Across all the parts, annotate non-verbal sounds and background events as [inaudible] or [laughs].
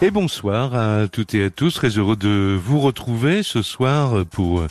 Et bonsoir à toutes et à tous. Très heureux de vous retrouver ce soir pour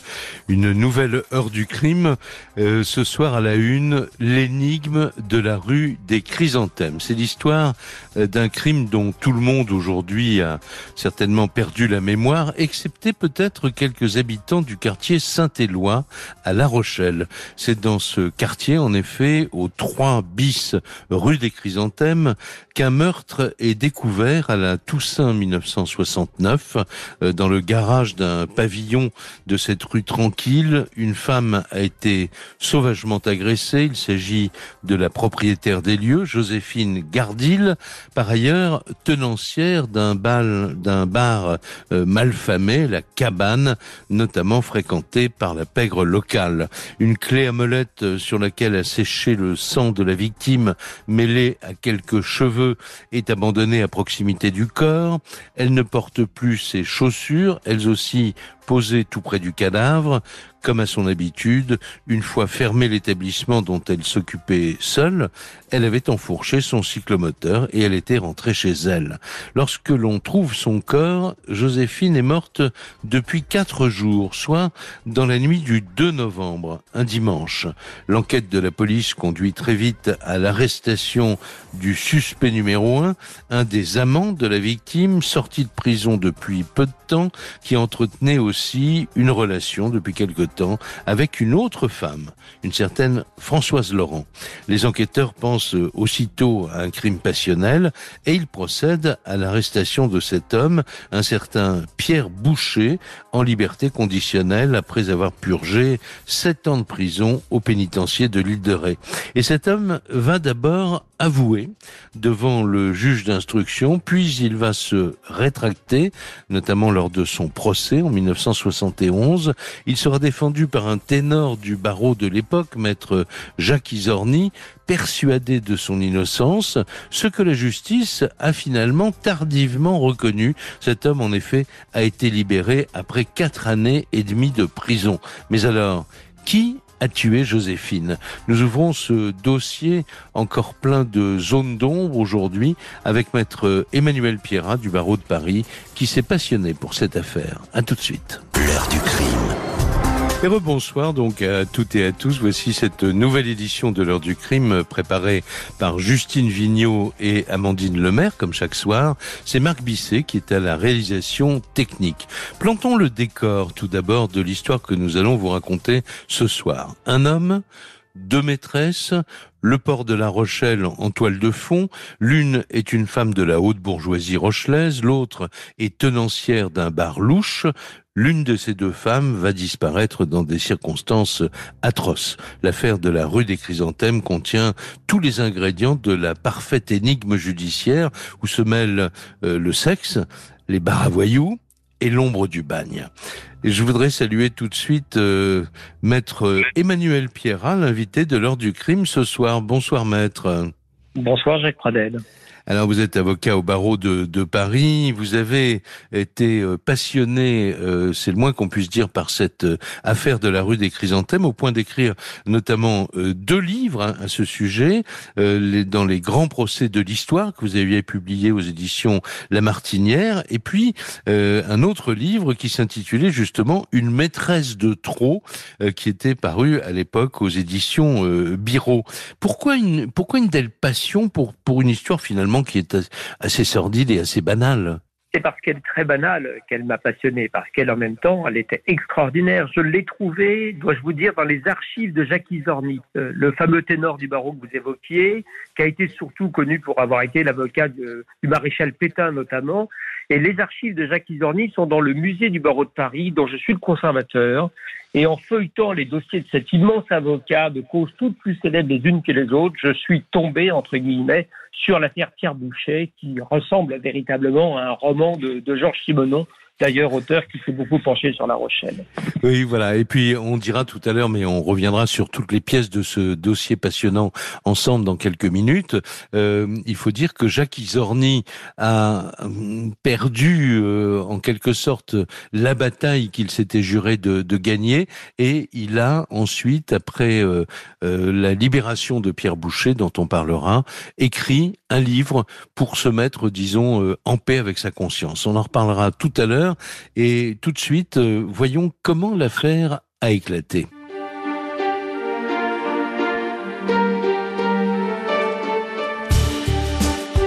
une nouvelle heure du crime. Euh, ce soir à la une, l'énigme de la rue des chrysanthèmes. C'est l'histoire euh, d'un crime dont tout le monde aujourd'hui a certainement perdu la mémoire, excepté peut-être quelques habitants du quartier Saint-Éloi à La Rochelle. C'est dans ce quartier, en effet, au 3 bis rue des chrysanthèmes, qu'un meurtre est découvert à la Toussaint 1969, euh, dans le garage d'un pavillon de cette rue tranquille, une femme a été sauvagement agressée. Il s'agit de la propriétaire des lieux, Joséphine Gardil, par ailleurs tenancière d'un d'un bar euh, malfamé, la cabane, notamment fréquentée par la pègre locale. Une clé à molette euh, sur laquelle a séché le sang de la victime, mêlée à quelques cheveux, est abandonnée à proximité du corps. Elle ne porte plus ses chaussures, elles aussi posées tout près du cadavre comme à son habitude, une fois fermé l'établissement dont elle s'occupait seule, elle avait enfourché son cyclomoteur et elle était rentrée chez elle. Lorsque l'on trouve son corps, Joséphine est morte depuis quatre jours, soit dans la nuit du 2 novembre, un dimanche. L'enquête de la police conduit très vite à l'arrestation du suspect numéro un, un des amants de la victime, sorti de prison depuis peu de temps, qui entretenait aussi une relation depuis quelque temps avec une autre femme, une certaine Françoise Laurent. Les enquêteurs pensent aussitôt à un crime passionnel et ils procèdent à l'arrestation de cet homme, un certain Pierre Boucher, en liberté conditionnelle après avoir purgé sept ans de prison au pénitencier de l'île de Ré. Et cet homme va d'abord avouer devant le juge d'instruction, puis il va se rétracter, notamment lors de son procès en 1971. Il sera défendu par un ténor du barreau de l'époque, maître Jacques Isorni, persuadé de son innocence, ce que la justice a finalement tardivement reconnu. Cet homme, en effet, a été libéré après quatre années et demie de prison. Mais alors, qui a tué Joséphine. Nous ouvrons ce dossier encore plein de zones d'ombre aujourd'hui avec maître Emmanuel Pierrat du barreau de Paris qui s'est passionné pour cette affaire. À tout de suite. L'heure du crime. Et rebonsoir donc à toutes et à tous. Voici cette nouvelle édition de l'heure du crime préparée par Justine Vignot et Amandine Lemaire, comme chaque soir. C'est Marc Bisset qui est à la réalisation technique. Plantons le décor tout d'abord de l'histoire que nous allons vous raconter ce soir. Un homme deux maîtresses, le port de La Rochelle en toile de fond. L'une est une femme de la haute bourgeoisie rochelaise, l'autre est tenancière d'un bar louche. L'une de ces deux femmes va disparaître dans des circonstances atroces. L'affaire de la rue des Chrysanthèmes contient tous les ingrédients de la parfaite énigme judiciaire où se mêlent euh, le sexe, les bars à voyous, et l'ombre du bagne. Je voudrais saluer tout de suite euh, maître Emmanuel Pierrat, l'invité de l'heure du crime ce soir. Bonsoir maître. Bonsoir Jacques Pradel. Alors vous êtes avocat au barreau de, de Paris, vous avez été euh, passionné, euh, c'est le moins qu'on puisse dire, par cette euh, affaire de la rue des Chrysanthèmes, au point d'écrire notamment deux livres hein, à ce sujet, les, dans les grands procès de l'histoire que vous aviez publié aux éditions La Martinière, et puis un autre livre qui s'intitulait justement Une maîtresse de trop, qui était paru à l'époque aux éditions Biro. Pourquoi une, pourquoi une telle passion pour, pour une histoire finalement qui est assez sordide et assez banale. C'est parce qu'elle est très banale qu'elle m'a passionné, parce qu'elle en même temps, elle était extraordinaire. Je l'ai trouvée, dois-je vous dire, dans les archives de Jacques Isorni, euh, le fameux ténor du barreau que vous évoquiez, qui a été surtout connu pour avoir été l'avocat du maréchal Pétain notamment. Et les archives de Jacques Isorni sont dans le musée du barreau de Paris, dont je suis le conservateur. Et en feuilletant les dossiers de cet immense avocat de causes toutes plus célèbres les unes que les autres, je suis tombé, entre guillemets, sur l'affaire Pierre Boucher, qui ressemble véritablement à un roman de, Georges Simenon, d'ailleurs auteur qui s'est beaucoup penché sur La Rochelle. Oui, voilà. Et puis on dira tout à l'heure, mais on reviendra sur toutes les pièces de ce dossier passionnant ensemble dans quelques minutes. Euh, il faut dire que Jacques Isorni a hum, perdu euh, en quelque sorte la bataille qu'il s'était juré de, gagner, et il a ensuite, après euh, euh la libération de Pierre Boucher, dont on parlera, écrit un livre pour se mettre, disons, euh, en paix avec sa conscience. On en reparlera tout à l'heure, et tout de suite, euh, voyons comment l'affaire a éclaté.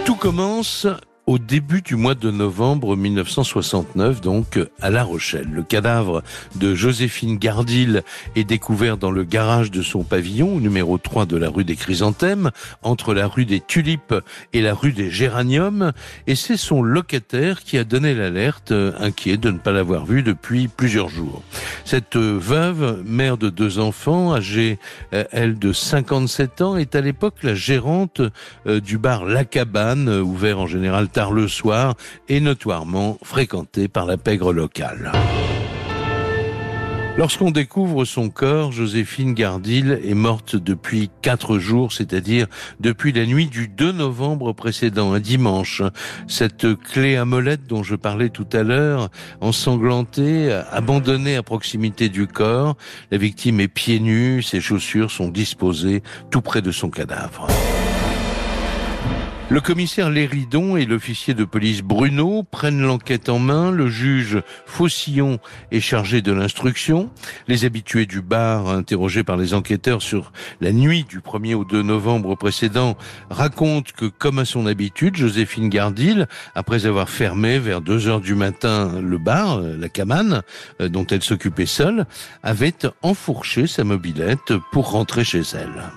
Tout commence au début du mois de novembre 1969, donc à La Rochelle. Le cadavre de Joséphine Gardil est découvert dans le garage de son pavillon, numéro 3 de la rue des Chrysanthèmes, entre la rue des Tulipes et la rue des Géraniums, et c'est son locataire qui a donné l'alerte, inquiet de ne pas l'avoir vue depuis plusieurs jours. Cette veuve, mère de deux enfants, âgée, euh, elle, de 57 ans, est à l'époque la gérante euh, du bar La Cabane, ouvert en général le soir et notoirement fréquenté par la pègre locale. Lorsqu'on découvre son corps, Joséphine Gardil est morte depuis quatre jours, c'est-à-dire depuis la nuit du 2 novembre précédent, un dimanche. Cette clé à molette dont je parlais tout à l'heure, ensanglantée, abandonnée à proximité du corps, la victime est pieds nus, ses chaussures sont disposées tout près de son cadavre. Le commissaire Léridon et l'officier de police Bruno prennent l'enquête en main. Le juge Faucillon est chargé de l'instruction. Les habitués du bar, interrogés par les enquêteurs sur la nuit du 1er au 2 novembre précédent, racontent que, comme à son habitude, Joséphine Gardil, après avoir fermé vers 2 heures du matin le bar, la camane, euh, dont elle s'occupait seule, avait enfourché sa mobilette pour rentrer chez elle.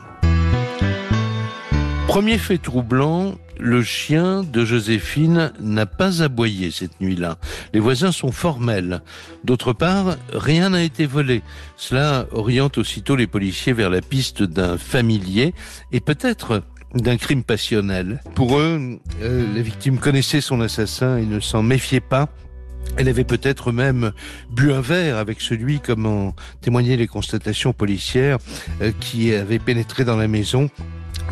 Premier fait troublant, le chien de Joséphine n'a pas aboyé cette nuit-là. Les voisins sont formels. D'autre part, rien n'a été volé. Cela oriente aussitôt les policiers vers la piste d'un familier et peut-être d'un crime passionnel. Pour eux, euh, la victime connaissait son assassin et ne s'en méfiait pas. Elle avait peut-être même bu un verre avec celui, comme en témoignaient les constatations policières, euh, qui avait pénétré dans la maison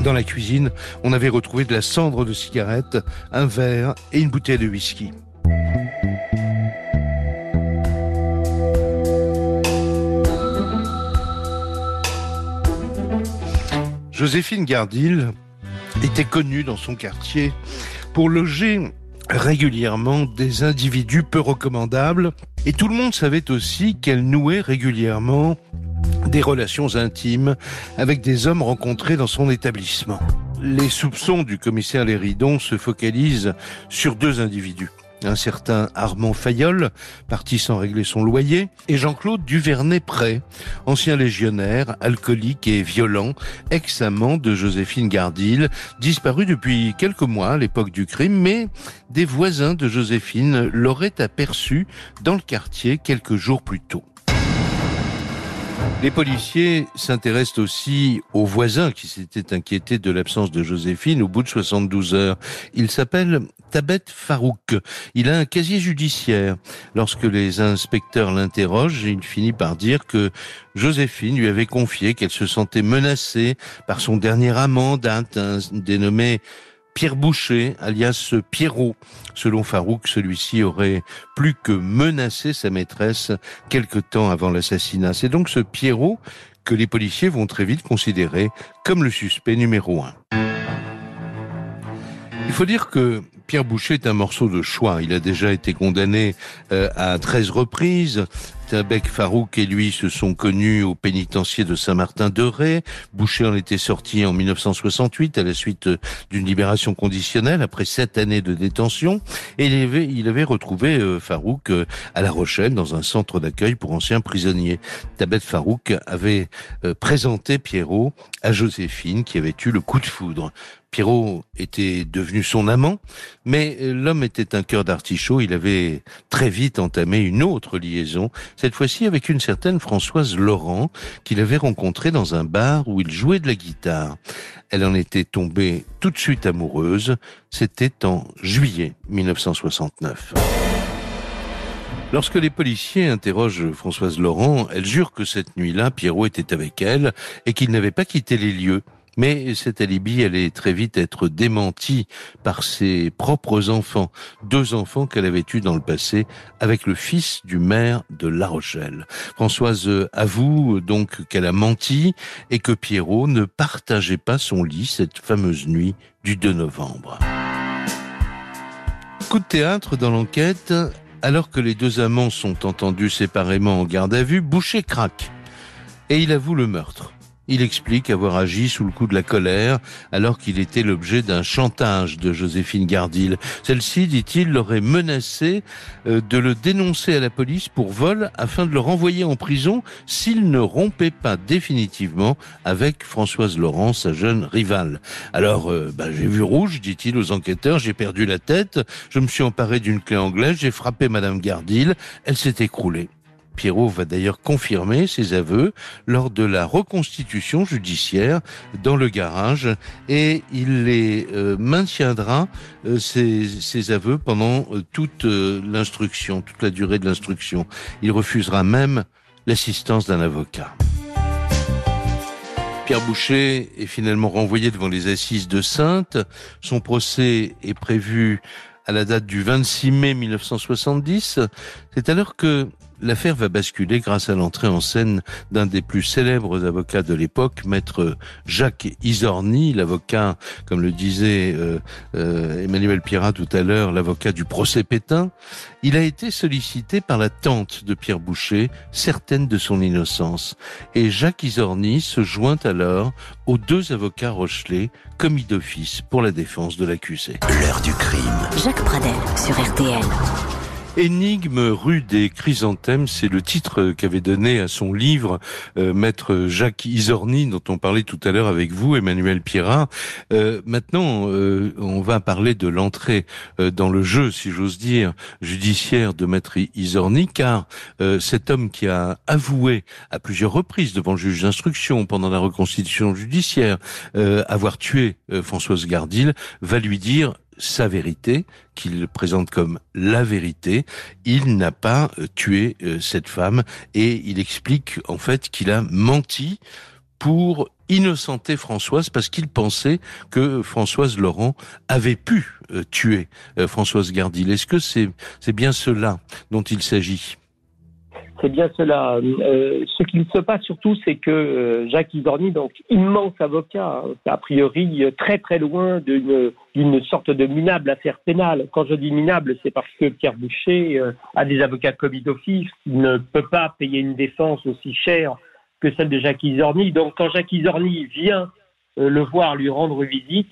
dans la cuisine, on avait retrouvé de la cendre de cigarette, un verre et une bouteille de whisky. Joséphine Gardil était connue dans son quartier pour loger régulièrement des individus peu recommandables et tout le monde savait aussi qu'elle nouait régulièrement des relations intimes avec des hommes rencontrés dans son établissement. Les soupçons du commissaire Léridon se focalisent sur deux individus. Un certain Armand Fayol, parti sans régler son loyer, et Jean-Claude Duvernay-Pré, ancien légionnaire, alcoolique et violent, ex-amant de Joséphine Gardil, disparu depuis quelques mois à l'époque du crime, mais des voisins de Joséphine l'auraient aperçu dans le quartier quelques jours plus tôt. Les policiers s'intéressent aussi aux voisins qui s'étaient inquiétés de l'absence de Joséphine au bout de 72 heures. Il s'appelle Tabet Farouk. Il a un casier judiciaire. Lorsque les inspecteurs l'interrogent, il finit par dire que Joséphine lui avait confié qu'elle se sentait menacée par son dernier amant, d'un dénommé Pierre Boucher, alias Pierrot. Selon Farouk, celui-ci aurait plus que menacé sa maîtresse quelque temps avant l'assassinat. C'est donc ce Pierrot que les policiers vont très vite considérer comme le suspect numéro un. Il faut dire que Pierre Boucher est un morceau de choix. Il a déjà été condamné euh, à 13 reprises. Tabek Farouk et lui se sont connus au pénitencier de Saint-Martin-de-Ré. Boucher en était sorti en 1968 à la suite d'une libération conditionnelle après sept années de détention. Et il avait, il avait retrouvé euh, Farouk euh, à La Rochelle dans un centre d'accueil pour anciens prisonniers. Tabet Farouk avait présenté Pierrot à Joséphine qui avait eu le coup de foudre. Pierrot était devenu son amant, mais l'homme était un cœur d'artichaut. Il avait très vite entamé une autre liaison, cette fois-ci avec une certaine Françoise Laurent, qu'il avait rencontrée dans un bar où il jouait de la guitare. Elle en était tombée tout de suite amoureuse. C'était en juillet 1969. Lorsque les policiers interrogent Françoise Laurent, elle jure que cette nuit-là, Pierrot était avec elle et qu'il n'avait pas quitté les lieux. Mais cet alibi allait très vite être démenti par ses propres enfants, deux enfants qu'elle avait eus dans le passé avec le fils du maire de La Rochelle. Françoise avoue donc qu'elle a menti et que Pierrot ne partageait pas son lit cette fameuse nuit du 2 novembre. Coup de théâtre dans l'enquête, alors que les deux amants sont entendus séparément en garde à vue, Boucher craque et il avoue le meurtre. Il explique avoir agi sous le coup de la colère alors qu'il était l'objet d'un chantage de Joséphine Gardil. Celle-ci, dit-il, l'aurait menacé euh, de le dénoncer à la police pour vol afin de le renvoyer en prison s'il ne rompait pas définitivement avec Françoise Laurent, sa jeune rivale. Alors, euh, bah, j'ai vu rouge, dit-il aux enquêteurs, j'ai perdu la tête, je me suis emparé d'une clé anglaise, j'ai frappé Madame Gardil, elle s'est écroulée. Pierrot va d'ailleurs confirmer ses aveux lors de la reconstitution judiciaire dans le garage et il les euh, maintiendra euh, ses, aveux pendant euh, toute l'instruction, toute la durée de l'instruction. Il refusera même l'assistance d'un avocat. Pierre Boucher est finalement renvoyé devant les assises de Sainte. Son procès est prévu à la date du 26 mai 1970. C'est alors que L'affaire va basculer grâce à l'entrée en scène d'un des plus célèbres avocats de l'époque, maître Jacques Isorni, l'avocat, comme le disait euh, euh, Emmanuel Pierrat tout à l'heure, l'avocat du procès Pétain. Il a été sollicité par la tante de Pierre Boucher, certaine de son innocence. Et Jacques Isorni se joint alors aux deux avocats Rochelet, commis d'office pour la défense de l'accusé. L'heure du crime. Jacques Pradel sur RTL. Énigme rue des chrysanthèmes, c'est le titre qu'avait donné à son livre euh, maître Jacques Isorni, dont on parlait tout à l'heure avec vous, Emmanuel Pierrat. Euh, maintenant, euh, on va parler de l'entrée dans le jeu, si j'ose dire, judiciaire de maître Isorni, car cet homme qui a avoué à plusieurs reprises devant le juge d'instruction pendant la reconstitution judiciaire avoir tué Françoise Gardil va lui dire sa vérité, qu'il présente comme la vérité. Il n'a pas euh, tué euh, cette femme et il explique en fait qu'il a menti pour innocenter Françoise parce qu'il pensait que Françoise Laurent avait pu euh, tuer Françoise Gardil. Est-ce que c'est c'est bien cela dont il s'agit? C'est bien cela. Euh, ce qu'il se passe surtout, c'est que euh, Jacques Isorni, donc immense avocat, hein, a priori très très loin d'une sorte de minable affaire pénale. Quand je dis minable, c'est parce que Pierre Boucher euh, a des avocats commis d'office, ne peut pas payer une défense aussi chère que celle de Jacques Isorni. Donc quand Jacques Isorni vient le voir, lui rendre visite,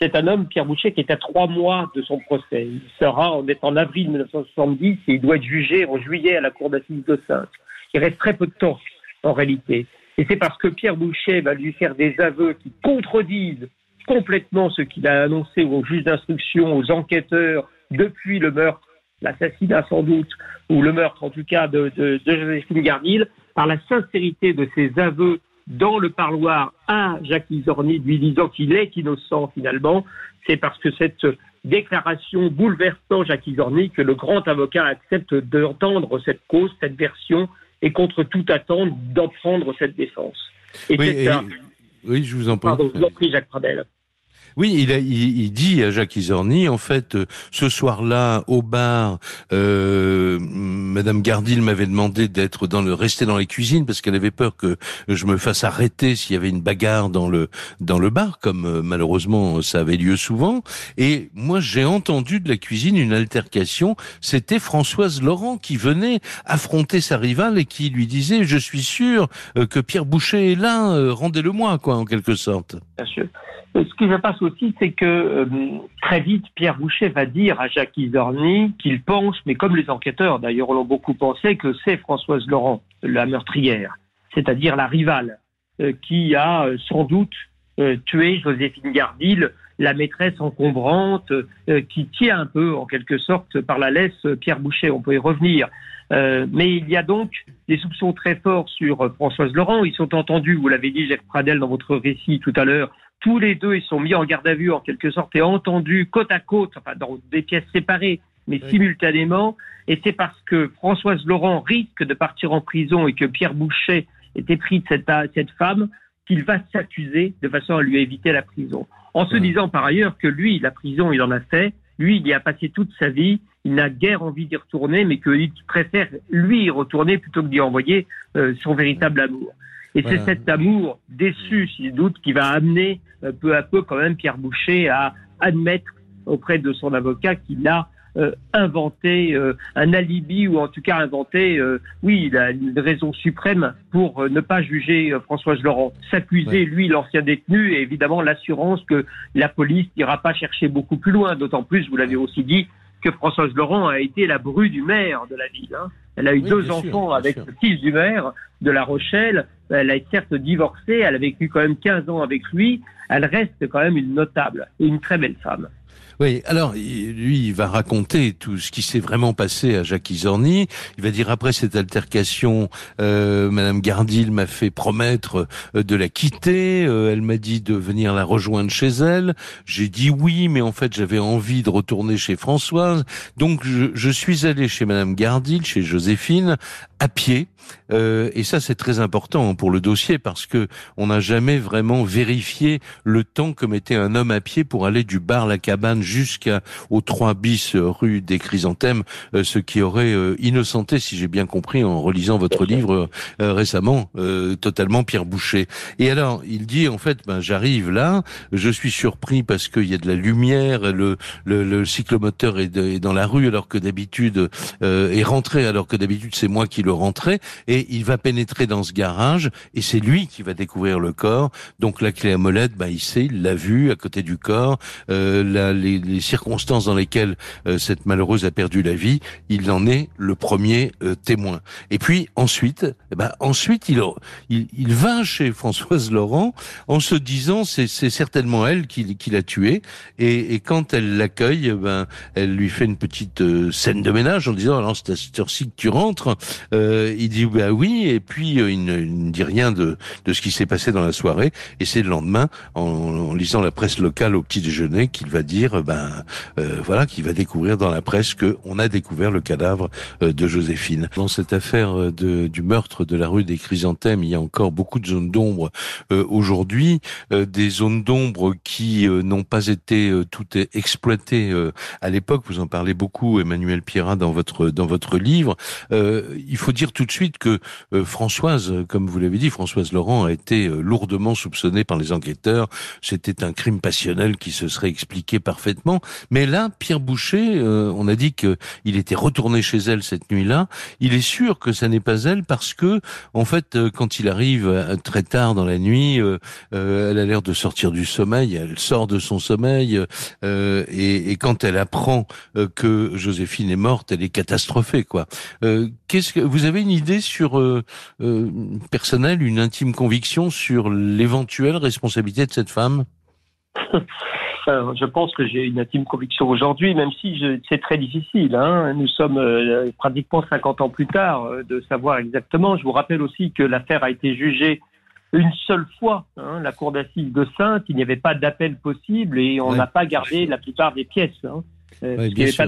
c'est un homme, Pierre Boucher, qui est à trois mois de son procès. Il sera, on est en avril 1970 et il doit être jugé en juillet à la cour d'assises de Sainte. Il reste très peu de temps, en réalité. Et c'est parce que Pierre Boucher va lui faire des aveux qui contredisent complètement ce qu'il a annoncé aux juges d'instruction, aux enquêteurs, depuis le meurtre, l'assassinat sans doute, ou le meurtre en tout cas de, de, de Joséphine Gardil, par la sincérité de ses aveux dans le parloir à Jacques Isorni, lui disant qu'il est innocent finalement, c'est parce que cette déclaration bouleversant Jacques Isorni que le grand avocat accepte d'entendre cette cause, cette version, et contre toute attente d'en prendre cette défense. oui, oui, je vous en prie. Pardon, je vous en prie, Jacques Pradel. Oui, il, a, il, dit à Jacques Isorni, en fait, euh, ce soir-là, au bar, euh, Madame Gardil m'avait demandé d'être dans le, rester dans les cuisines parce qu'elle avait peur que je me fasse arrêter s'il y avait une bagarre dans le dans le bar, comme euh, malheureusement ça avait lieu souvent. Et moi, j'ai entendu de la cuisine une altercation. C'était Françoise Laurent qui venait affronter sa rivale et qui lui disait "Je suis sûr euh, que Pierre Boucher est là, rendez-le-moi", quoi, en quelque sorte. Bien sûr. Ce qui se passe aussi, c'est que euh, très vite, Pierre Boucher va dire à Jacques Isorni qu'il pense, mais comme les enquêteurs d'ailleurs l'ont beaucoup pensé, que c'est Françoise Laurent, la meurtrière, c'est-à-dire la rivale, euh, qui a euh, sans doute tué Joséphine Gardil, la maîtresse encombrante, qui tient un peu, en quelque sorte, par la laisse Pierre Boucher. On peut y revenir. mais il y a donc des soupçons très forts sur Françoise Laurent. Ils sont entendus, vous l'avez dit, Jacques Pradel, dans votre récit tout à l'heure, tous les deux, ils sont mis en garde à vue en quelque sorte et entendus côte à côte, enfin dans des pièces séparées, mais simultanément. Et c'est parce que Françoise Laurent risque de partir en prison et que Pierre Boucher était pris de cette, cette femme qu'il va s'accuser de façon à lui éviter la prison. En se disant par ailleurs que lui, la prison, il en a fait, lui, il y a passé toute sa vie, il n'a guère envie d'y retourner, mais qu'il préfère lui y retourner plutôt que d'y envoyer euh, son véritable amour. Et c'est cet amour déçu, s'il doute, qui va amener euh, peu à peu quand même Pierre Boucher à admettre auprès de son avocat qu'il a euh, inventé euh, un alibi ou en tout cas inventé, euh, oui, il a une raison suprême pour ne pas juger Françoise Laurent. S'accuser, lui, l'ancien détenu, et évidemment l'assurance que la police n'ira pas chercher beaucoup plus loin. D'autant plus, vous l'avez aussi dit, que Françoise Laurent a été la bru du maire de la ville. Hein. Elle a eu deux enfants avec le fils du maire de La Rochelle. Elle a certes divorcé, elle a vécu quand même 15 ans avec lui. Elle reste quand même une notable et une très belle femme. Oui, alors lui, il va raconter tout ce qui s'est vraiment passé à Jacques Izorni. Il va dire après cette altercation, euh, Madame Gardil m'a fait promettre euh, de la quitter. Euh, elle m'a dit de venir la rejoindre chez elle. J'ai dit oui, mais en fait j'avais envie de retourner chez Françoise. Donc je, je suis allé chez Madame Gardil, chez Joséphine, à pied. Euh, et ça, c'est très important pour le dossier parce que on n'a jamais vraiment vérifié le temps que mettait un homme à pied pour aller du bar La Cabane jusqu'au 3 bis rue des Chrysanthèmes, euh, ce qui aurait euh, innocenté, si j'ai bien compris en relisant votre livre récemment, totalement Pierre Boucher. Et alors, il dit en fait, ben j'arrive là, je suis surpris parce qu'il y a de la lumière, le, le, le cyclomoteur est, est, dans la rue alors que d'habitude est rentré alors que d'habitude c'est moi qui le rentrais et il va pénétrer dans ce garage et c'est lui qui va découvrir le corps. Donc la clé à molette, bah, il sait, il l'a vu à côté du corps, euh, les, les, circonstances dans lesquelles euh, cette malheureuse a perdu la vie, il en est le premier euh, témoin. Et puis ensuite, eh ben, ensuite il, il, il, va chez Françoise Laurent en se disant c'est, c'est certainement elle qui, qui l'a tué et, et, quand elle l'accueille, eh ben, elle lui fait une petite euh, scène de ménage en disant alors c'est à cette heure-ci que tu rentres. Il dit bah oui, et puis euh, il, ne, dit rien de, de ce qui s'est passé dans la soirée. Et c'est le lendemain, en, lisant la presse locale au petit déjeuner, qu'il va dire, ben euh, voilà, qu'il va découvrir dans la presse que on a découvert le cadavre euh, de Joséphine. Dans cette affaire de, du meurtre de la rue des Chrysanthèmes, il y a encore beaucoup de zones d'ombre aujourd'hui, des zones d'ombre qui n'ont pas été toutes exploitées à l'époque. Vous en parlez beaucoup, Emmanuel Pierrat, dans votre dans votre livre. il dire tout de suite que euh, Françoise, comme vous l'avez dit, Françoise Laurent a été euh, lourdement soupçonnée par les enquêteurs. C'était un crime passionnel qui se serait expliqué parfaitement. Mais là, Pierre Boucher, euh, on a dit qu'il était retourné chez elle cette nuit-là. Il est sûr que ça n'est pas elle parce que, en fait, quand il arrive très tard dans la nuit, elle a l'air de sortir du sommeil. Elle sort de son sommeil et, et, quand elle apprend que Joséphine est morte, elle est catastrophée. Quoi. Qu'est-ce que vous avez une idée sur euh, euh, personnel, une intime conviction sur l'éventuelle responsabilité de cette femme? [laughs] Je pense que j'ai une intime conviction aujourd'hui, même si c'est très difficile. Hein. Nous sommes euh, pratiquement 50 ans plus tard de savoir exactement. Je vous rappelle aussi que l'affaire a été jugée une seule fois. Hein, la cour d'assises de Sainte, il n'y avait pas d'appel possible et on n'a pas gardé la plupart des pièces. Hein. Euh, pas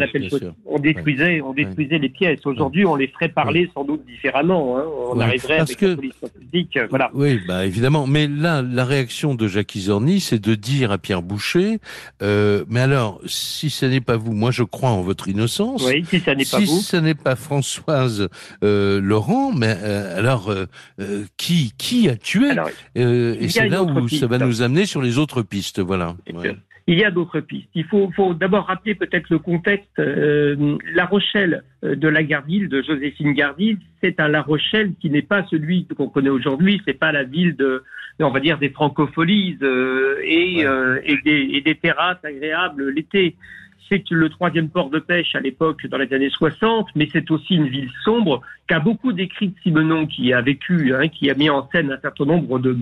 On détruisait, on détruisait les pièces. Aujourd'hui, on les ferait parler sans doute différemment. Hein. On arriverait avec que... la police publique. Euh, voilà. Oui, bah évidemment. Mais là, la réaction de Jacques Isorni, c'est de dire à Pierre Boucher euh, mais alors, si ce n'est pas vous, moi je crois en votre innocence. Oui, si ce n'est pas vous. Si ce n'est pas Françoise euh, Laurent, mais alors qui qui a tué? Et c'est là où ça va nous amener sur les autres pistes. Voilà. Il y a d'autres pistes. Il faut, faut d'abord rappeler peut-être le contexte. Euh, la Rochelle euh, de la Gardille, de Joséphine Gardille, c'est un La Rochelle qui n'est pas celui qu'on connaît aujourd'hui. C'est pas la ville de, on va dire, des francopholies euh, et, euh, et, des, et des terrasses agréables l'été c'est le troisième port de pêche à l'époque dans les années 60, mais c'est aussi une ville sombre qu'a beaucoup décrit Simenon, qui a vécu, hein, qui a mis en scène un certain nombre de,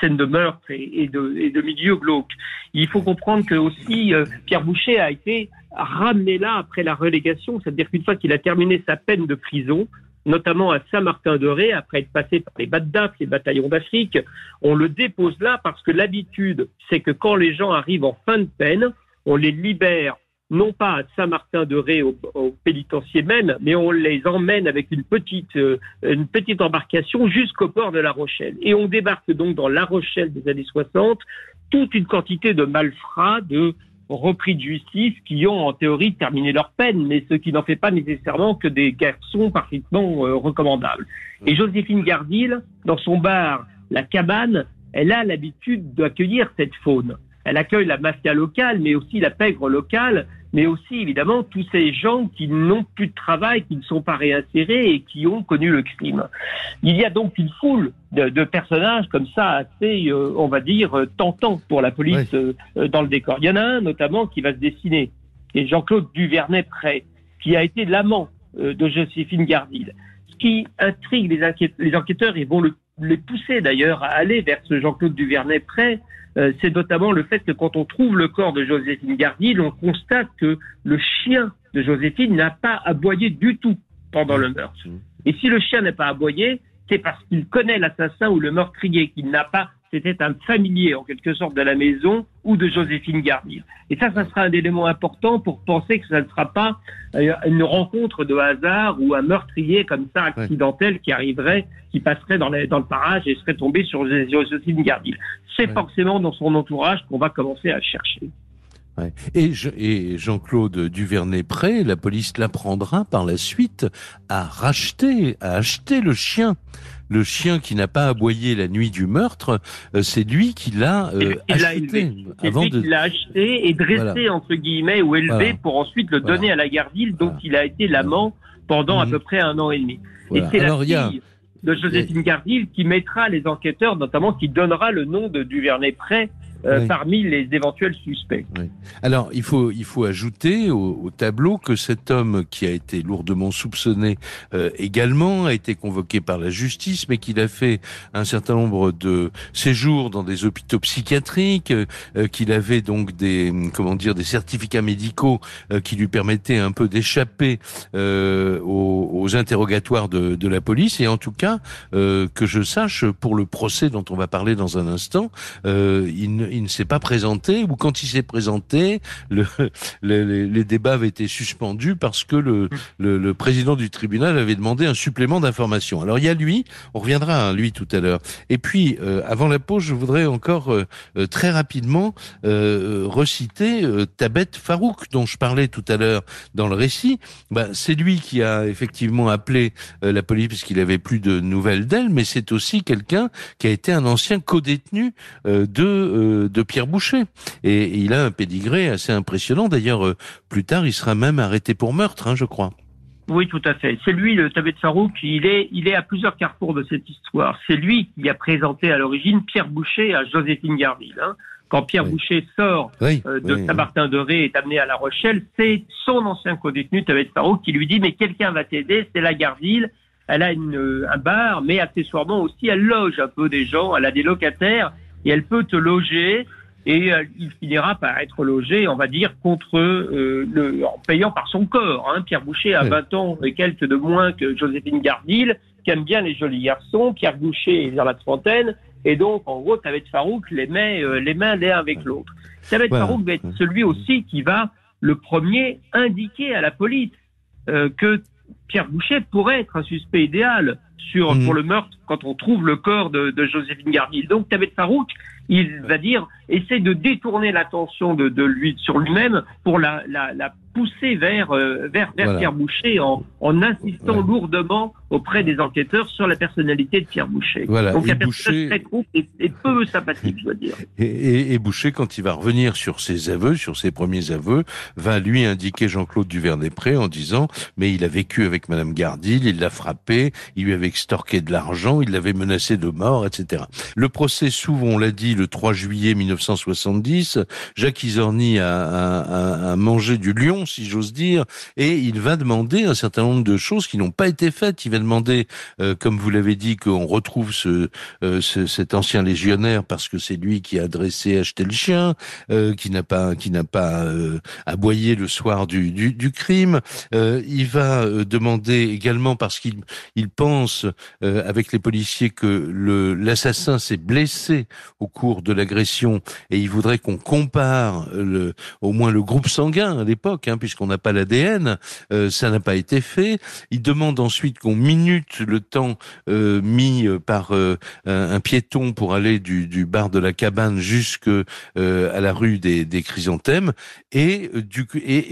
scènes de meurtre et, de, et, de, milieux glauques. Il faut comprendre que aussi euh, Pierre Boucher a été ramené là après la relégation, c'est-à-dire qu'une fois qu'il a terminé sa peine de prison, notamment à Saint-Martin-de-Ré, après être passé par les BADDAF, les bataillons d'Afrique, on le dépose là parce que l'habitude, c'est que quand les gens arrivent en fin de peine, on les libère non pas à Saint-Martin-de-Ré au, pénitencier même, mais on les emmène avec une petite, euh, une petite embarcation jusqu'au port de La Rochelle. Et on débarque donc dans La Rochelle des années 60 toute une quantité de malfrats, de repris de justice qui ont en théorie terminé leur peine, mais ce qui n'en fait pas nécessairement que des garçons parfaitement euh, recommandables. Et Joséphine Gardil, dans son bar La Cabane, elle a l'habitude d'accueillir cette faune. Elle accueille la mafia locale, mais aussi la pègre locale, mais aussi évidemment tous ces gens qui n'ont plus de travail, qui ne sont pas réinsérés et qui ont connu le crime. Il y a donc une foule de, personnages comme ça assez, euh, on va dire, euh, tentants pour la police euh, dans le décor. Il y en a un notamment qui va se dessiner, est Jean-Claude Duvernay-Pré, qui a été l'amant de Joséphine Gardil. Ce qui intrigue les, les enquêteurs et vont le, les pousser d'ailleurs à aller vers ce Jean-Claude Duvernay-Pré, euh, c'est notamment le fait que quand on trouve le corps de Joséphine Gardil, on constate que le chien de Joséphine n'a pas aboyé du tout pendant le meurtre. Mmh. Et si le chien n'a pas aboyé, c'est parce qu'il connaît l'assassin ou le meurtrier, qu'il n'a pas c'était un familier en quelque sorte de la maison ou de Joséphine Garnier. Et ça, ça sera un élément important pour penser que ça ne sera pas euh, une rencontre de hasard ou un meurtrier comme ça accidentel qui arriverait, qui passerait dans, dans le parage et serait tombé sur Joséphine Garnier. C'est forcément dans son entourage qu'on va commencer à chercher. Et, et Jean-Claude Duvernay-Pré, la police l'apprendra par la suite à racheter, à acheter le chien le chien qui n'a pas aboyé la nuit du meurtre, euh, c'est lui qui l'a euh, acheté. C'est lui qui l'a acheté et dressé entre guillemets ou élevé pour ensuite le donner à la gardille, dont il a été l'amant pendant à mhm. peu près un an et demi. Et c'est la fille de Joséphine Gardil qui mettra les enquêteurs, notamment qui donnera le nom de Duvernay-Pré euh, parmi les éventuels suspects. Alors, il faut, il faut ajouter au, tableau que cet homme qui a été lourdement soupçonné euh, également a été convoqué par la justice, mais qu'il a fait un certain nombre de séjours dans des hôpitaux psychiatriques, euh, qu'il avait donc des, comment dire, des certificats médicaux qui lui permettaient un peu d'échapper aux, aux, interrogatoires de, de, la police. Et en tout cas, que je sache, pour le procès dont on va parler dans un instant, il, il ne s'est pas présenté ou quand il s'est présenté, le, les débats avaient été suspendus parce que le, président du tribunal avait demandé un supplément d'information. Alors il y a lui, on reviendra à lui tout à l'heure. Et puis euh, avant la pause, je voudrais encore euh, euh, très rapidement reciter Tabet Farouk dont je parlais tout à l'heure dans le récit. Bah, c'est lui qui a effectivement appelé la police puisqu'il avait plus de nouvelles d'elle, mais c'est aussi quelqu'un qui a été un ancien co-détenu de de, Pierre Boucher. Et, il a un pédigré assez impressionnant. D'ailleurs, euh, plus tard, il sera même arrêté pour meurtre, hein, je crois. Oui, tout à fait. C'est lui, le Tabet Farouk, il est, il est à plusieurs carrefours de cette histoire. C'est lui qui a présenté à l'origine Pierre Boucher à Joséphine Garville. Hein. Quand Pierre Boucher sort euh, de Saint-Martin-de-Ré et est amené à La Rochelle, c'est son ancien co-détenu, Tabet Farouk, qui lui dit, mais quelqu'un va t'aider, c'est la Garville. Elle a une, un bar, mais accessoirement aussi, elle loge un peu des gens, elle a des locataires et elle peut te loger et euh, il finira par être logé, on va dire, contre euh, le, en payant par son corps. Hein. Pierre Boucher a 20 ans et quelques de moins que Joséphine Gardil, qui aime bien les jolis garçons. Pierre Boucher est vers la trentaine, et donc, en gros, Tabet Farouk les met euh, les mains l'un avec l'autre. Tabet Farouk va être celui aussi qui va le premier indiquer à la police que Pierre Boucher pourrait être un suspect idéal sur, mmh. pour le meurtre quand on trouve le corps de, de Joséphine Gardil. Donc Tabet Farouk, il va dire, essaie de détourner l'attention de, de, lui sur lui-même pour la, la, la pousser vers, euh, vers, vers Pierre Boucher en, en insistant lourdement auprès des enquêteurs sur la personnalité de Pierre Boucher. Voilà. Donc, et Boucher très et, et, peu sympathique, je dois dire. [laughs] Et, et, Boucher, quand il va revenir sur ses aveux, sur ses premiers aveux, va lui indiquer Jean-Claude Duvernay-Pré en disant, mais il a vécu avec Madame Gardil, il l'a frappé, il lui avait extorqué de l'argent, il l'avait menacé de mort, etc. Le procès s'ouvre, on l'a dit, le 3 juillet 1970. Jacques Isorni a, a, a mangé du lion si j'ose dire, et il va demander un certain nombre de choses qui n'ont pas été faites. Il va demander, euh, comme vous l'avez dit, qu'on retrouve ce, euh, ce, cet ancien légionnaire parce que c'est lui qui a dressé, acheté le chien, euh, qui n'a pas, qui n'a pas aboyé le soir du, du, du crime. il va demander également parce qu'il il pense avec les policiers que le l'assassin s'est blessé au cours de l'agression et il voudrait qu'on compare le, au moins le groupe sanguin à l'époque, hein, puisqu'on n'a pas l'ADN. Euh, ça n'a pas été fait. Il demande ensuite qu'on minute le temps euh, mis par un, piéton pour aller du, bar de la cabane jusque à la rue des, chrysanthèmes, et,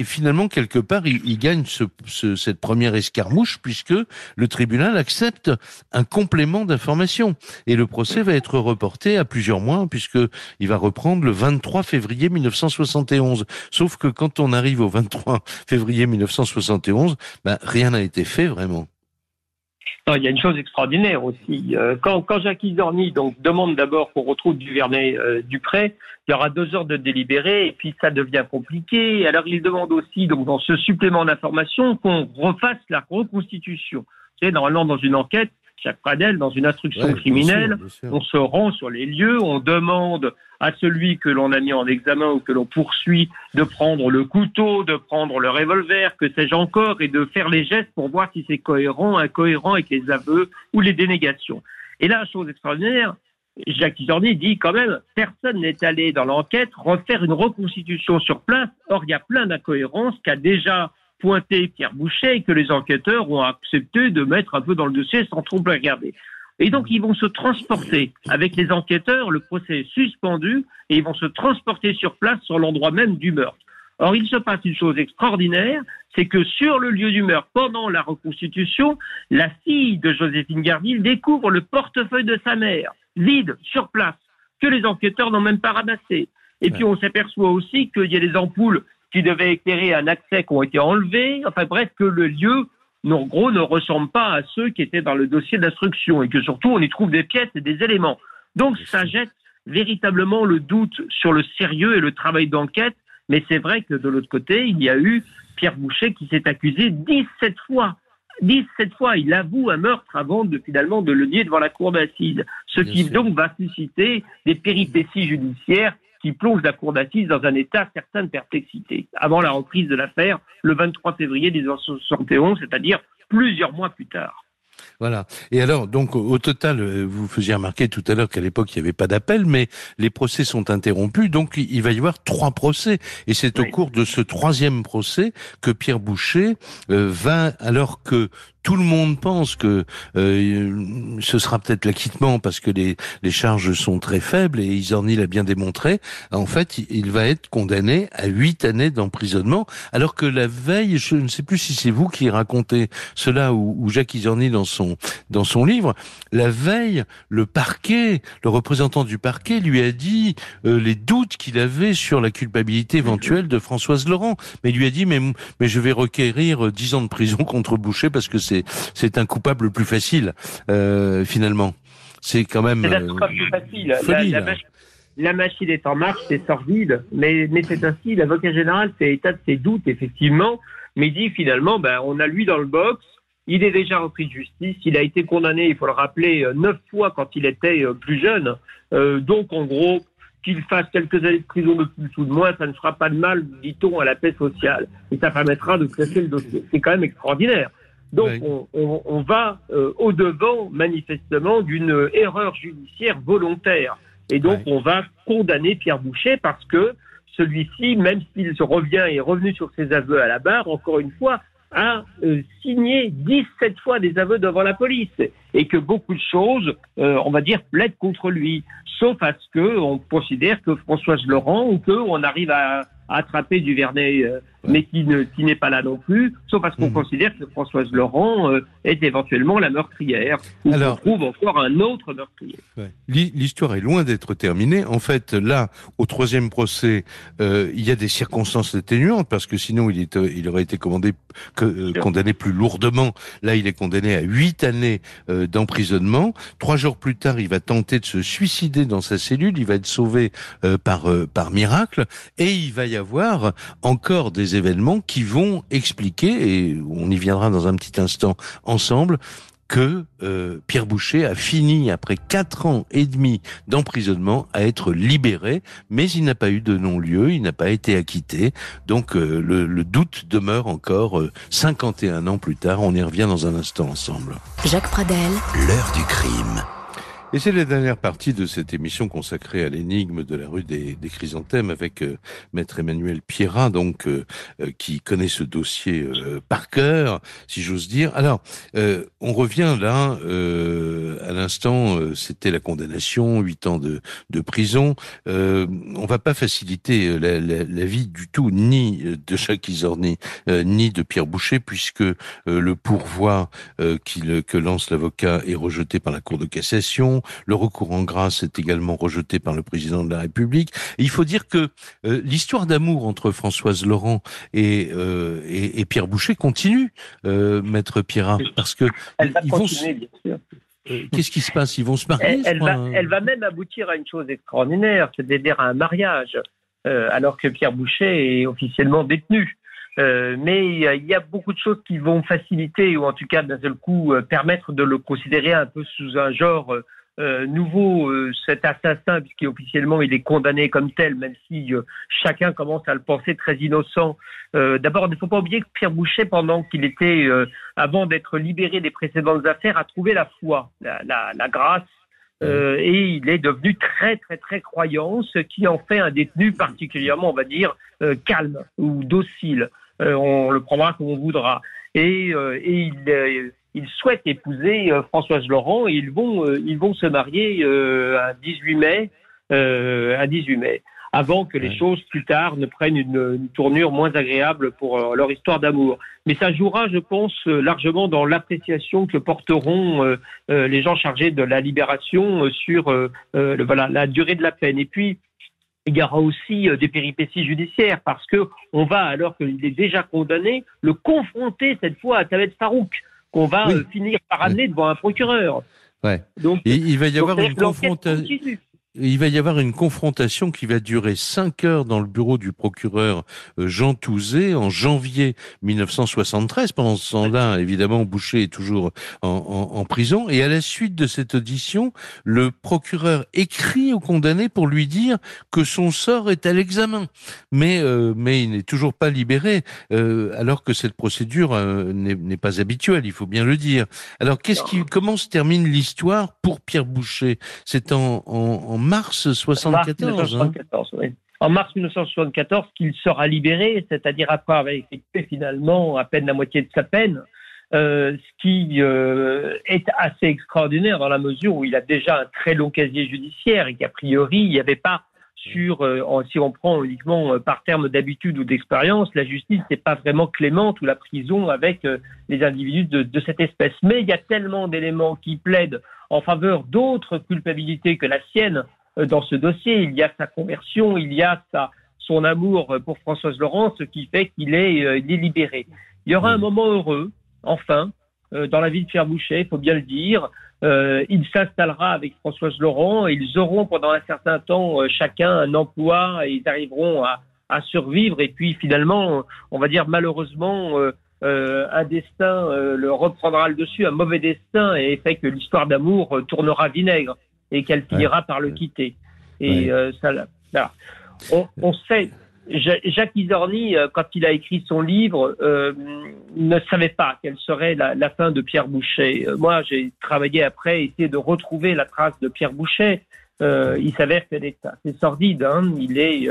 finalement quelque part il, gagne ce, ce, cette première escarmouche puisque le tribunal accepte un complément d'information et le procès va être reporté à plusieurs mois puisque il va reprendre le 23 février 1971. Sauf que quand on arrive au 23 février 1971, ben, rien n'a été fait vraiment. il y a une chose extraordinaire aussi. Euh, quand, Jacques Isorni donc demande d'abord qu'on retrouve Duvernay euh, Dupré, il y aura deux heures de délibéré et puis ça devient compliqué. Alors il demande aussi donc dans ce supplément d'information qu'on refasse la reconstitution. Normalement dans une enquête, Jacques Pradel, dans une instruction criminelle, on se rend sur les lieux, on demande à celui que l'on a mis en examen ou que l'on poursuit de prendre le couteau, de prendre le revolver, que sais-je encore, et de faire les gestes pour voir si c'est cohérent, incohérent avec les aveux ou les dénégations. Et là, chose extraordinaire, Jacques Isorni dit quand même, personne n'est allé dans l'enquête refaire une reconstitution sur place. Or, il y a plein d'incohérences qu'a déjà pointé Pierre Boucher et que les enquêteurs ont accepté de mettre un peu dans le dossier sans trop regarder. Et donc, ils vont se transporter avec les enquêteurs, le procès est suspendu, et ils vont se transporter sur place sur l'endroit même du meurtre. Or, il se passe une chose extraordinaire, c'est que sur le lieu du meurtre, pendant la reconstitution, la fille de Joséphine Gardil découvre le portefeuille de sa mère, vide, sur place, que les enquêteurs n'ont même pas ramassé. Et puis, on s'aperçoit aussi qu'il y a des ampoules qui devaient éclairer un accès qui ont été enlevés. Enfin bref, que le lieu, en gros, ne ressemble pas à ceux qui étaient dans le dossier d'instruction et que surtout on y trouve des pièces et des éléments. Donc ça jette véritablement le doute sur le sérieux et le travail d'enquête. Mais c'est vrai que de l'autre côté, il y a eu Pierre Boucher qui s'est accusé 17 fois. 17 fois, il avoue un meurtre avant de finalement de le nier devant la cour d'assises. Ce qui donc va susciter des péripéties judiciaires qui plonge la cour d'assises dans un état certain de perplexité. Avant la reprise de l'affaire, le 23 février 1971, c'est-à-dire plusieurs mois plus tard. Voilà. Et alors, donc, au total, euh, vous faisiez remarquer tout à l'heure qu'à l'époque, il n'y avait pas d'appel, mais les procès sont interrompus, donc il va y avoir trois procès. Et c'est au cours de ce troisième procès que Pierre Boucher euh, va, alors que tout le monde pense que euh, ce sera peut-être l'acquittement parce que les, les charges sont très faibles et Isorni l'a bien démontré. En fait, il va être condamné à huit années d'emprisonnement, alors que la veille, je ne sais plus si c'est vous qui racontez cela ou, ou Jacques Isorni dans son dans son livre, la veille, le parquet, le représentant du parquet lui a dit euh, les doutes qu'il avait sur la culpabilité éventuelle de Françoise Laurent, mais il lui a dit mais mais je vais requérir dix ans de prison contre Boucher parce que c'est c'est un coupable plus facile euh, finalement. C'est quand même. C'est euh, plus facile. la, machine est en marche, c'est sordide, mais, mais c'est ainsi. L'avocat général fait état de ses doutes, effectivement, mais dit finalement, ben, on a lui dans le box, il est déjà repris de justice, il a été condamné, il faut le rappeler, euh, neuf fois quand il était plus jeune. donc, en gros, qu'il fasse quelques années de prison de plus ou de moins, ça ne fera pas de mal, dit-on, à la paix sociale. Et ça permettra de classer le dossier. C'est quand même extraordinaire. Donc on, va euh, au-devant manifestement d'une erreur judiciaire volontaire. Et donc on va condamner Pierre Boucher parce que celui-ci, même s'il se revient et est revenu sur ses aveux à la barre, encore une fois, a euh, signé 17 fois des aveux devant la police. Et que beaucoup de choses, euh, on va dire, plaident contre lui, sauf à ce qu'on considère que Françoise Laurent ou qu'on arrive à attraper du Vernet, euh, mais qui ne qui n'est pas là non plus, sauf parce qu'on mmh. considère que Françoise Laurent euh, est éventuellement la meurtrière, ou Alors, on trouve encore un autre meurtrier. L'histoire est loin d'être terminée. En fait, là, au troisième procès, euh, il y a des circonstances atténuantes, parce que sinon il, est, il aurait été commandé, que, condamné plus lourdement. Là, il est condamné à huit années d'emprisonnement. Trois jours plus tard, il va tenter de se suicider dans sa cellule. Il va être sauvé par par miracle, et il va y avoir encore des événements qui vont expliquer, et on y viendra dans un petit instant ensemble, que euh, Pierre Boucher a fini, après quatre ans et demi d'emprisonnement, à être libéré, mais il n'a pas eu de non-lieu, il n'a pas été acquitté. Donc euh, le, doute demeure encore 51 euh, ans plus tard. On y revient dans un instant ensemble. Jacques Pradel, l'heure du crime. Et c'est la dernière partie de cette émission consacrée à l'énigme de la rue des, des Chrysanthèmes avec euh, maître Emmanuel Pierrat, donc euh, euh, qui connaît ce dossier par cœur, si j'ose dire. Alors, on revient là, à l'instant, c'était la condamnation, huit ans de, de prison. on va pas faciliter la, la, la, vie du tout, ni de Jacques Isorni, ni de Pierre Boucher, puisque le pourvoi que lance l'avocat est rejeté par la Cour de cassation. Le recours en grâce est également rejeté par le président de la République. il faut dire que euh, l'histoire d'amour entre Françoise Laurent et, euh, et, Pierre Boucher continue, euh, maître Pierrat, parce que elle va ils continuer, bien sûr. Qu'est-ce qui se passe? Ils vont se marier elle, va, elle, va, même aboutir à une chose extraordinaire, c'est-à-dire à un mariage, alors que Pierre Boucher est officiellement détenu. mais il y a beaucoup de choses qui vont faciliter, ou en tout cas d'un seul coup permettre de le considérer un peu sous un genre euh, nouveau euh, cet assassin, puisqu'officiellement il est condamné comme tel, même si euh, chacun commence à le penser très innocent. D'abord, il ne faut pas oublier que Pierre Boucher, pendant qu'il était, avant d'être libéré des précédentes affaires, a trouvé la foi, la, la, la grâce, et il est devenu très très très croyant, ce qui en fait un détenu particulièrement, on va dire, calme ou docile. on le prendra comme on voudra. Et, et il ils souhaitent épouser euh, Françoise Laurent et ils vont, euh, ils vont se marier euh, à 18 mai, à 18 mai, avant que les choses plus tard ne prennent une, tournure moins agréable pour leur histoire d'amour. Mais ça jouera, je pense, largement dans l'appréciation que porteront les gens chargés de la libération sur le, voilà, la durée de la peine. Et puis, il y aura aussi des péripéties judiciaires parce que on va, alors qu'il est déjà condamné, le confronter cette fois à Tawed Farouk qu'on va euh, finir par amener devant un procureur. Ouais. Donc, il va y avoir une confrontation. Il va y avoir une confrontation qui va durer cinq heures dans le bureau du procureur euh, Jean Touzé en janvier 1973. Pendant ce temps-là, évidemment, Boucher est toujours en, prison. Et à la suite de cette audition, le procureur écrit au condamné pour lui dire que son sort est à l'examen. Mais, euh, mais il n'est toujours pas libéré, euh, alors que cette procédure n'est pas habituelle, il faut bien le dire. Alors, qu'est-ce qui, comment se termine l'histoire pour Pierre Boucher? C'est en, en mars 1974. Hein. En mars 1974, qu'il sera libéré, c'est-à-dire après avoir effectué finalement à peine la moitié de sa peine. Euh, ce qui euh, est assez extraordinaire dans la mesure où il a déjà un très long casier judiciaire et qu'a priori, il n'y avait pas sur, euh, si on prend uniquement par terme d'habitude ou d'expérience, la justice n'est pas vraiment clémente ou la prison avec les individus de, de, cette espèce. Mais il y a tellement d'éléments qui plaident en faveur d'autres culpabilités que la sienne euh, dans ce dossier. Il y a sa conversion, il y a sa, son amour pour Françoise Laurent, ce qui fait qu'il est, euh, il est libéré. Il y aura un moment heureux, enfin, euh, dans la vie de Pierre Boucher, il faut bien le dire. il s'installera avec Françoise Laurent et ils auront pendant un certain temps chacun un emploi et ils arriveront à, à survivre. Et puis finalement, on va dire malheureusement, un destin le reprendra le dessus, un mauvais destin et fait que l'histoire d'amour tournera vinaigre et qu'elle finira par le quitter. Et euh, ça, On, on, sait, Jacques Isorni, euh, quand il a écrit son livre, euh, ne savait pas quelle serait la, la fin de Pierre Boucher. moi, j'ai travaillé après, essayé de retrouver la trace de Pierre Boucher. il s'avère qu'elle est assez sordide. Hein. Il est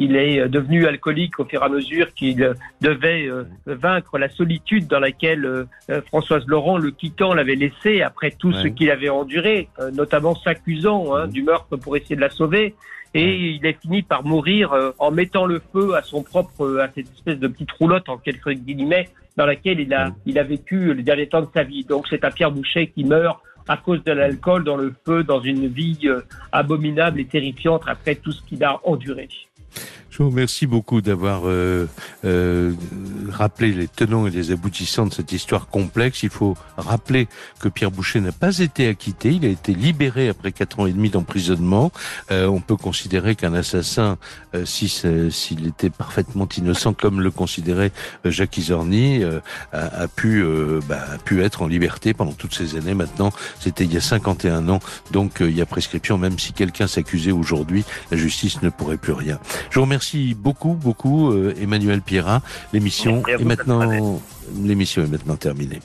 il est devenu alcoolique au fur et à mesure qu'il devait euh, vaincre la solitude dans laquelle euh, Françoise Laurent, le quittant, l'avait laissé après tout ce qu'il avait enduré, euh, notamment s'accusant hein, du meurtre pour essayer de la sauver. Et il a fini par mourir en mettant le feu à son propre, à cette espèce de petite roulotte en quelques guillemets dans laquelle il a, il a vécu les derniers temps de sa vie. Donc c'est un Pierre Boucher qui meurt à cause de l'alcool dans le feu, dans une vie abominable et terrifiante après tout ce qu'il a enduré. Je vous remercie beaucoup d'avoir euh, euh, rappelé les tenants et les aboutissants de cette histoire complexe. Il faut rappeler que Pierre Boucher n'a pas été acquitté. Il a été libéré après quatre ans et demi d'emprisonnement. Euh, on peut considérer qu'un assassin, si s'il était parfaitement innocent, comme le considérait Jacques Isorni, a, a, pu bah, a pu être en liberté pendant toutes ces années. Maintenant, c'était il y a 51 ans, donc il y a prescription. Même si quelqu'un s'accusait aujourd'hui, la justice ne pourrait plus rien. Je vous remercie Merci beaucoup, beaucoup, euh, Emmanuel Pierrat. L'émission est maintenant, l'émission est maintenant terminée.